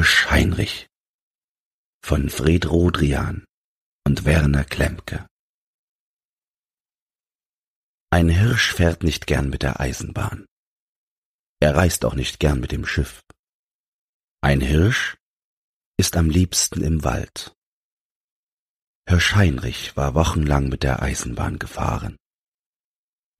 Hirsch Heinrich von Fred Rodrian und Werner Klemke Ein Hirsch fährt nicht gern mit der Eisenbahn. Er reist auch nicht gern mit dem Schiff. Ein Hirsch ist am liebsten im Wald. Hirsch Heinrich war wochenlang mit der Eisenbahn gefahren.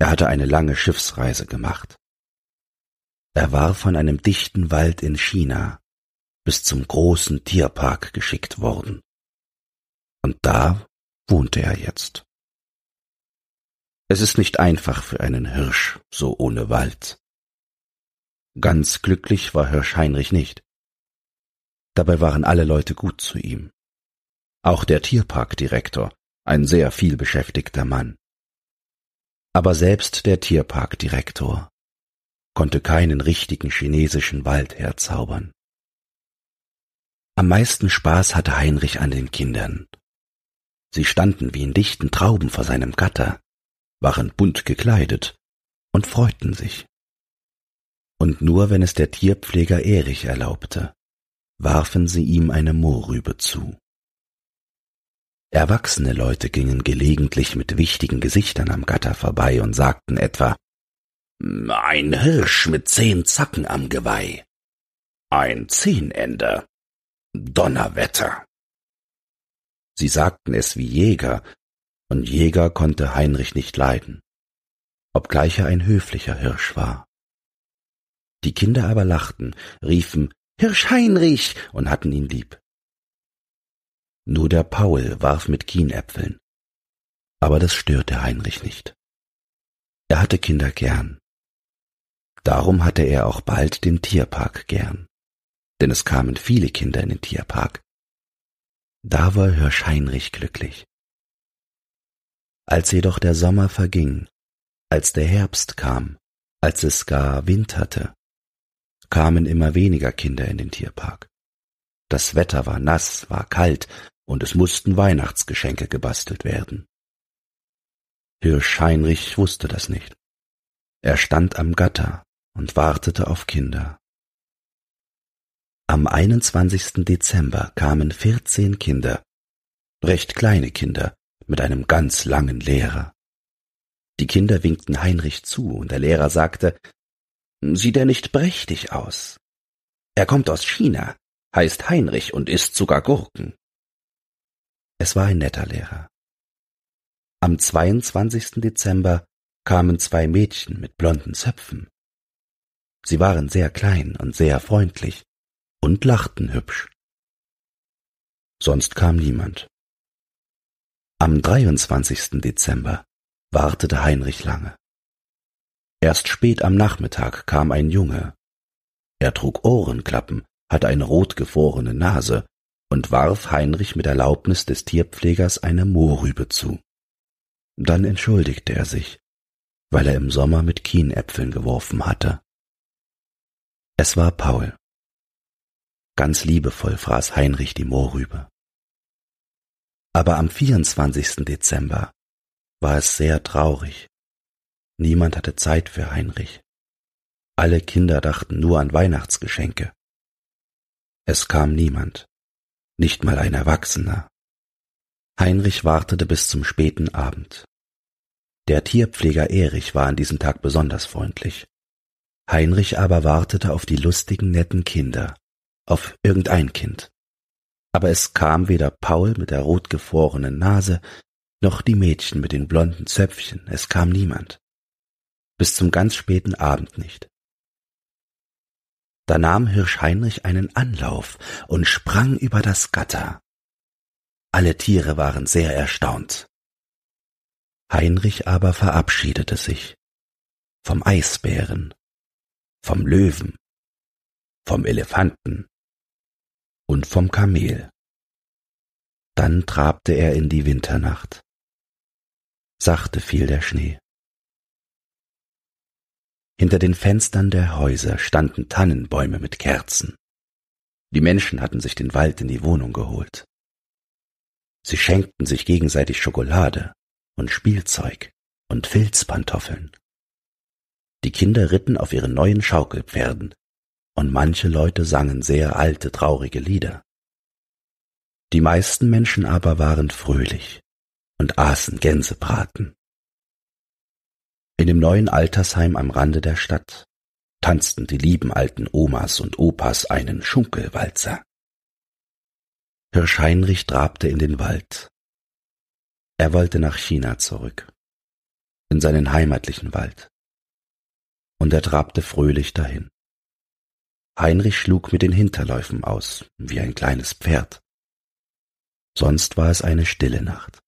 Er hatte eine lange Schiffsreise gemacht. Er war von einem dichten Wald in China bis zum großen Tierpark geschickt worden. Und da wohnte er jetzt. Es ist nicht einfach für einen Hirsch so ohne Wald. Ganz glücklich war Hirsch Heinrich nicht. Dabei waren alle Leute gut zu ihm. Auch der Tierparkdirektor, ein sehr vielbeschäftigter Mann. Aber selbst der Tierparkdirektor konnte keinen richtigen chinesischen Wald herzaubern. Am meisten Spaß hatte Heinrich an den Kindern. Sie standen wie in dichten Trauben vor seinem Gatter, waren bunt gekleidet und freuten sich. Und nur wenn es der Tierpfleger Erich erlaubte, warfen sie ihm eine Mohrrübe zu. Erwachsene Leute gingen gelegentlich mit wichtigen Gesichtern am Gatter vorbei und sagten etwa Ein Hirsch mit zehn Zacken am Geweih. Ein Zehnender. Donnerwetter. Sie sagten es wie Jäger, und Jäger konnte Heinrich nicht leiden, obgleich er ein höflicher Hirsch war. Die Kinder aber lachten, riefen Hirsch Heinrich und hatten ihn lieb. Nur der Paul warf mit Kienäpfeln, aber das störte Heinrich nicht. Er hatte Kinder gern. Darum hatte er auch bald den Tierpark gern denn es kamen viele Kinder in den Tierpark. Da war Hirsch Heinrich glücklich. Als jedoch der Sommer verging, als der Herbst kam, als es gar winterte, kamen immer weniger Kinder in den Tierpark. Das Wetter war nass, war kalt, und es mussten Weihnachtsgeschenke gebastelt werden. Hirsch Heinrich wusste das nicht. Er stand am Gatter und wartete auf Kinder. Am 21. Dezember kamen vierzehn Kinder, recht kleine Kinder, mit einem ganz langen Lehrer. Die Kinder winkten Heinrich zu, und der Lehrer sagte, Sieht er nicht prächtig aus? Er kommt aus China, heißt Heinrich und isst sogar Gurken. Es war ein netter Lehrer. Am 22. Dezember kamen zwei Mädchen mit blonden Zöpfen. Sie waren sehr klein und sehr freundlich und lachten hübsch. Sonst kam niemand. Am 23. Dezember wartete Heinrich lange. Erst spät am Nachmittag kam ein Junge. Er trug Ohrenklappen, hatte eine rotgefrorene Nase und warf Heinrich mit Erlaubnis des Tierpflegers eine Mohrrübe zu. Dann entschuldigte er sich, weil er im Sommer mit Kienäpfeln geworfen hatte. Es war Paul. Ganz liebevoll fraß Heinrich die Mohrrübe. Aber am 24. Dezember war es sehr traurig. Niemand hatte Zeit für Heinrich. Alle Kinder dachten nur an Weihnachtsgeschenke. Es kam niemand, nicht mal ein Erwachsener. Heinrich wartete bis zum späten Abend. Der Tierpfleger Erich war an diesem Tag besonders freundlich. Heinrich aber wartete auf die lustigen, netten Kinder, auf irgendein Kind. Aber es kam weder Paul mit der rotgefrorenen Nase, noch die Mädchen mit den blonden Zöpfchen, es kam niemand. Bis zum ganz späten Abend nicht. Da nahm Hirsch Heinrich einen Anlauf und sprang über das Gatter. Alle Tiere waren sehr erstaunt. Heinrich aber verabschiedete sich vom Eisbären, vom Löwen, vom Elefanten, und vom Kamel. Dann trabte er in die Winternacht. Sachte fiel der Schnee. Hinter den Fenstern der Häuser standen Tannenbäume mit Kerzen. Die Menschen hatten sich den Wald in die Wohnung geholt. Sie schenkten sich gegenseitig Schokolade und Spielzeug und Filzpantoffeln. Die Kinder ritten auf ihren neuen Schaukelpferden und manche Leute sangen sehr alte, traurige Lieder. Die meisten Menschen aber waren fröhlich und aßen Gänsebraten. In dem neuen Altersheim am Rande der Stadt tanzten die lieben alten Omas und Opas einen Schunkelwalzer. Hirsch Heinrich trabte in den Wald. Er wollte nach China zurück, in seinen heimatlichen Wald. Und er trabte fröhlich dahin. Heinrich schlug mit den Hinterläufen aus, wie ein kleines Pferd. Sonst war es eine stille Nacht.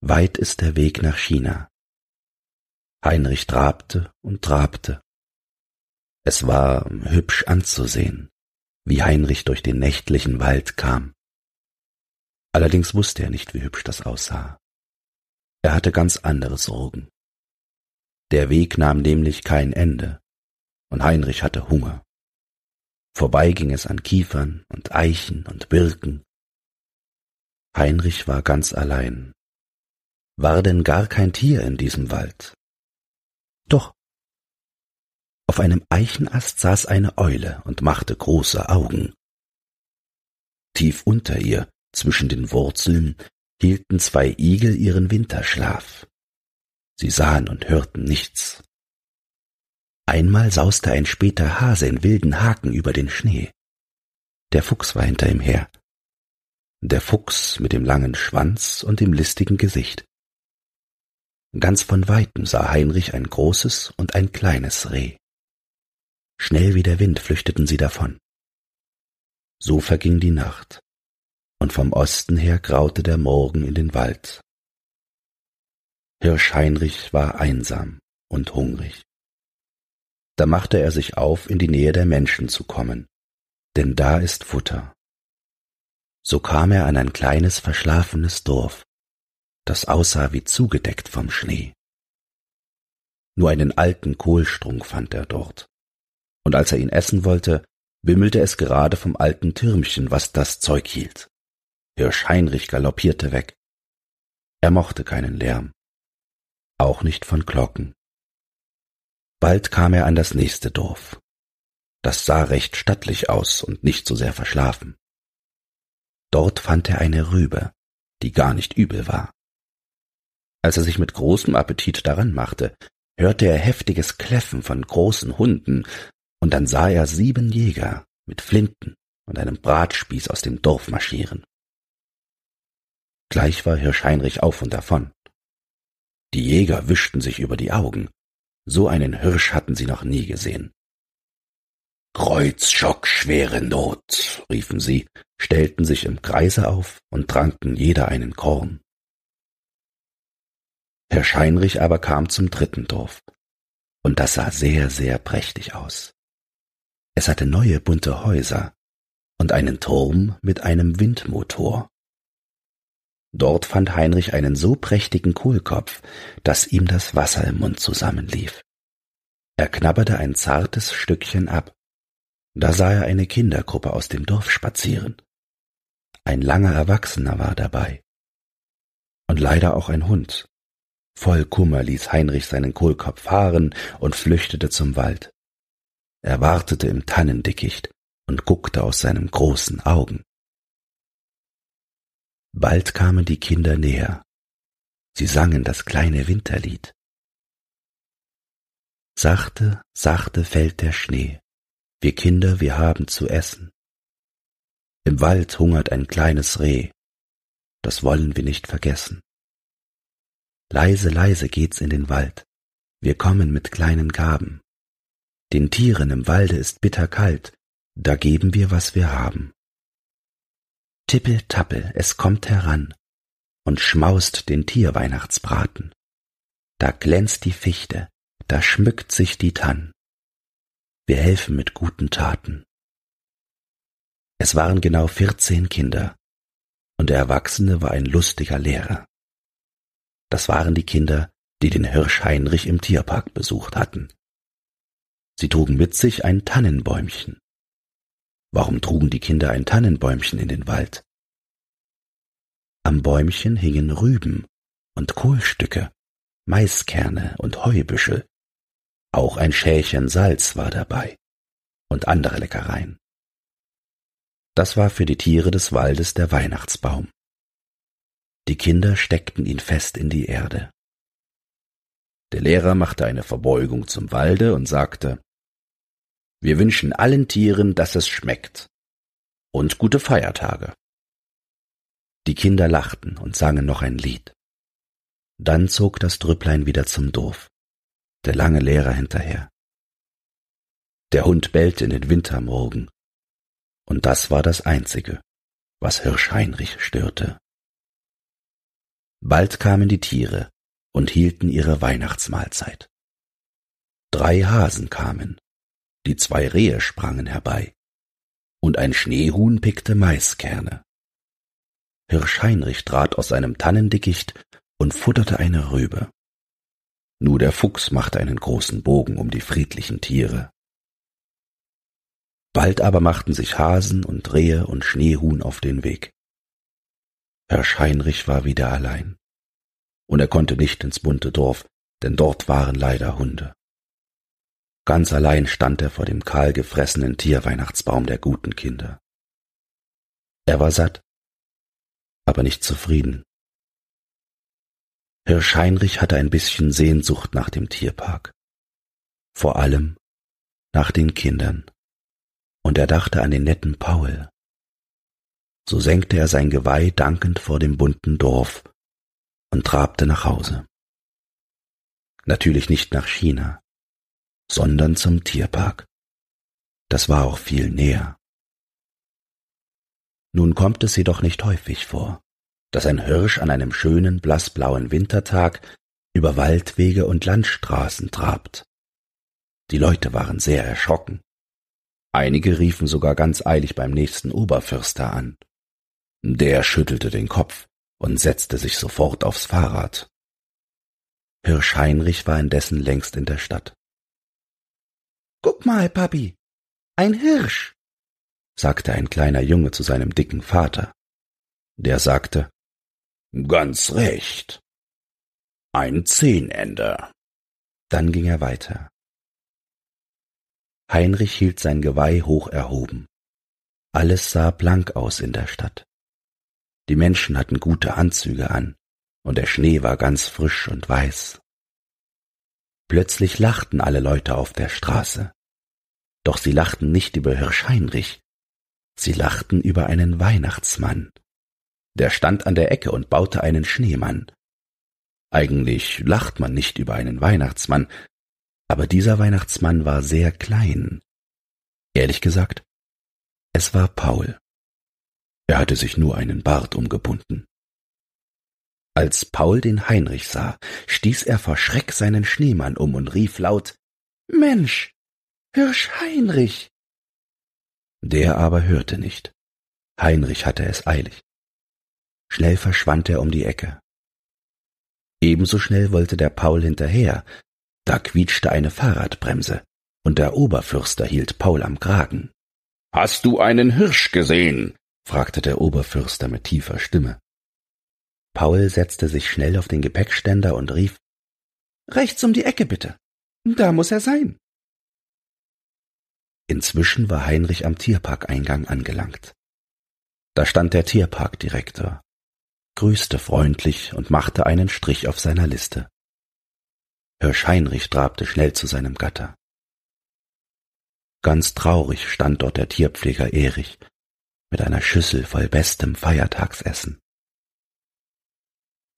Weit ist der Weg nach China. Heinrich trabte und trabte. Es war hübsch anzusehen, wie Heinrich durch den nächtlichen Wald kam. Allerdings wusste er nicht, wie hübsch das aussah. Er hatte ganz andere Sorgen. Der Weg nahm nämlich kein Ende, und Heinrich hatte Hunger. Vorbei ging es an Kiefern und Eichen und Birken. Heinrich war ganz allein. War denn gar kein Tier in diesem Wald? Doch. Auf einem Eichenast saß eine Eule und machte große Augen. Tief unter ihr, zwischen den Wurzeln, hielten zwei Igel ihren Winterschlaf. Sie sahen und hörten nichts. Einmal sauste ein später Hase in wilden Haken über den Schnee. Der Fuchs war hinter ihm her. Der Fuchs mit dem langen Schwanz und dem listigen Gesicht. Ganz von weitem sah Heinrich ein großes und ein kleines Reh. Schnell wie der Wind flüchteten sie davon. So verging die Nacht, und vom Osten her graute der Morgen in den Wald. Hirsch Heinrich war einsam und hungrig. Da machte er sich auf, in die Nähe der Menschen zu kommen, denn da ist Futter. So kam er an ein kleines verschlafenes Dorf, das aussah wie zugedeckt vom Schnee. Nur einen alten Kohlstrunk fand er dort, und als er ihn essen wollte, wimmelte es gerade vom alten Türmchen, was das Zeug hielt. Hirsch Heinrich galoppierte weg. Er mochte keinen Lärm, auch nicht von Glocken. Bald kam er an das nächste Dorf. Das sah recht stattlich aus und nicht so sehr verschlafen. Dort fand er eine Rübe, die gar nicht übel war. Als er sich mit großem Appetit daran machte, hörte er heftiges Kläffen von großen Hunden, und dann sah er sieben Jäger mit Flinten und einem Bratspieß aus dem Dorf marschieren. Gleich war Hirsch Heinrich auf und davon. Die Jäger wischten sich über die Augen, so einen Hirsch hatten sie noch nie gesehen. Kreuzschock, schwere Not, riefen sie, stellten sich im Kreise auf und tranken jeder einen Korn. Herr Scheinrich aber kam zum dritten Dorf, und das sah sehr, sehr prächtig aus. Es hatte neue bunte Häuser und einen Turm mit einem Windmotor. Dort fand Heinrich einen so prächtigen Kohlkopf, dass ihm das Wasser im Mund zusammenlief. Er knabberte ein zartes Stückchen ab. Da sah er eine Kindergruppe aus dem Dorf spazieren. Ein langer Erwachsener war dabei. Und leider auch ein Hund. Voll Kummer ließ Heinrich seinen Kohlkopf fahren und flüchtete zum Wald. Er wartete im Tannendickicht und guckte aus seinen großen Augen. Bald kamen die Kinder näher. Sie sangen das kleine Winterlied. Sachte, sachte fällt der Schnee. Wir Kinder, wir haben zu essen. Im Wald hungert ein kleines Reh. Das wollen wir nicht vergessen. Leise, leise geht's in den Wald. Wir kommen mit kleinen Gaben. Den Tieren im Walde ist bitter kalt, da geben wir, was wir haben. Tippel-tappel, es kommt heran und schmaust den Tierweihnachtsbraten. Da glänzt die Fichte, da schmückt sich die Tann. Wir helfen mit guten Taten. Es waren genau vierzehn Kinder, und der Erwachsene war ein lustiger Lehrer. Das waren die Kinder, die den Hirsch Heinrich im Tierpark besucht hatten. Sie trugen mit sich ein Tannenbäumchen. Warum trugen die Kinder ein Tannenbäumchen in den Wald? Am Bäumchen hingen Rüben und Kohlstücke, Maiskerne und Heubüschel. Auch ein Schälchen Salz war dabei. und andere Leckereien. Das war für die Tiere des Waldes der Weihnachtsbaum. Die Kinder steckten ihn fest in die Erde. Der Lehrer machte eine Verbeugung zum Walde und sagte Wir wünschen allen Tieren, dass es schmeckt. Und gute Feiertage. Die Kinder lachten und sangen noch ein Lied. Dann zog das Trüpplein wieder zum Dorf, der lange Lehrer hinterher. Der Hund bellte in den Wintermorgen, und das war das Einzige, was Hirsch Heinrich störte. Bald kamen die Tiere und hielten ihre Weihnachtsmahlzeit. Drei Hasen kamen, die zwei Rehe sprangen herbei, und ein Schneehuhn pickte Maiskerne. Hirsch Heinrich trat aus seinem Tannendickicht und futterte eine Rübe. Nur der Fuchs machte einen großen Bogen um die friedlichen Tiere. Bald aber machten sich Hasen und Rehe und Schneehuhn auf den Weg. Hirsch Heinrich war wieder allein. Und er konnte nicht ins bunte Dorf, denn dort waren leider Hunde. Ganz allein stand er vor dem kahl gefressenen Tierweihnachtsbaum der guten Kinder. Er war satt, aber nicht zufrieden. Hirsch Heinrich hatte ein bisschen Sehnsucht nach dem Tierpark. Vor allem nach den Kindern und er dachte an den netten Paul. So senkte er sein Geweih dankend vor dem bunten Dorf und trabte nach Hause. Natürlich nicht nach China, sondern zum Tierpark. Das war auch viel näher. Nun kommt es jedoch nicht häufig vor, dass ein Hirsch an einem schönen blassblauen Wintertag über Waldwege und Landstraßen trabt. Die Leute waren sehr erschrocken. Einige riefen sogar ganz eilig beim nächsten Oberförster an. Der schüttelte den Kopf und setzte sich sofort aufs Fahrrad. Hirsch Heinrich war indessen längst in der Stadt. Guck mal, Papi, ein Hirsch, sagte ein kleiner Junge zu seinem dicken Vater. Der sagte, Ganz recht. Ein Zehnender. Dann ging er weiter. Heinrich hielt sein Geweih hoch erhoben. Alles sah blank aus in der Stadt. Die Menschen hatten gute Anzüge an, und der Schnee war ganz frisch und weiß. Plötzlich lachten alle Leute auf der Straße. Doch sie lachten nicht über Hirsch Heinrich, sie lachten über einen Weihnachtsmann. Der stand an der Ecke und baute einen Schneemann. Eigentlich lacht man nicht über einen Weihnachtsmann, aber dieser Weihnachtsmann war sehr klein. Ehrlich gesagt, es war Paul. Er hatte sich nur einen Bart umgebunden. Als Paul den Heinrich sah, stieß er vor Schreck seinen Schneemann um und rief laut Mensch, Hirsch Heinrich. Der aber hörte nicht. Heinrich hatte es eilig. Schnell verschwand er um die Ecke. Ebenso schnell wollte der Paul hinterher, da quietschte eine Fahrradbremse, und der Oberfürster hielt Paul am Kragen. Hast du einen Hirsch gesehen? fragte der Oberfürster mit tiefer Stimme. Paul setzte sich schnell auf den Gepäckständer und rief Rechts um die Ecke bitte. Da muss er sein. Inzwischen war Heinrich am Tierparkeingang angelangt. Da stand der Tierparkdirektor, grüßte freundlich und machte einen Strich auf seiner Liste. Hirsch Heinrich trabte schnell zu seinem Gatter. Ganz traurig stand dort der Tierpfleger Erich mit einer Schüssel voll bestem Feiertagsessen.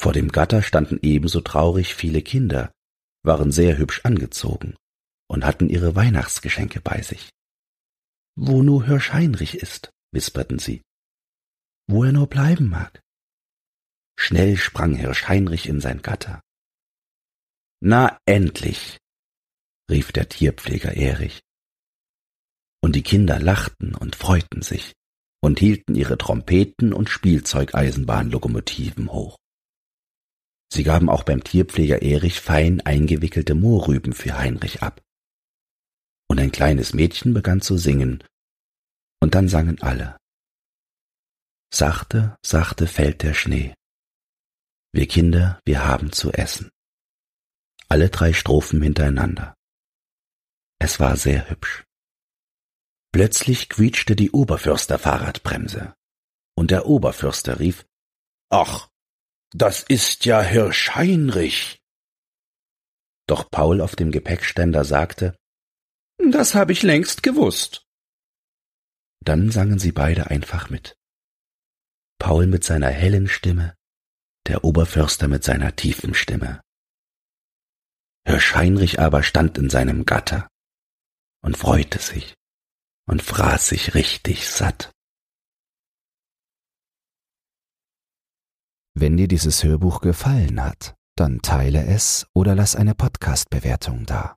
Vor dem Gatter standen ebenso traurig viele Kinder, waren sehr hübsch angezogen und hatten ihre Weihnachtsgeschenke bei sich. Wo nur Hirsch Heinrich ist, wisperten sie. Wo er nur bleiben mag. Schnell sprang Hirsch Heinrich in sein Gatter. Na endlich, rief der Tierpfleger Erich. Und die Kinder lachten und freuten sich und hielten ihre Trompeten und Spielzeugeisenbahnlokomotiven hoch. Sie gaben auch beim Tierpfleger Erich fein eingewickelte Mohrrüben für Heinrich ab. Und ein kleines Mädchen begann zu singen, und dann sangen alle. Sachte, sachte fällt der Schnee. Wir Kinder, wir haben zu essen alle drei Strophen hintereinander. Es war sehr hübsch. Plötzlich quietschte die Oberförster-Fahrradbremse, und der Oberförster rief Ach, das ist ja Hirsch Heinrich. Doch Paul auf dem Gepäckständer sagte Das habe ich längst gewusst. Dann sangen sie beide einfach mit. Paul mit seiner hellen Stimme, der Oberförster mit seiner tiefen Stimme. Hirsch Heinrich aber stand in seinem Gatter und freute sich und fraß sich richtig satt. Wenn dir dieses Hörbuch gefallen hat, dann teile es oder lass eine Podcast-Bewertung da.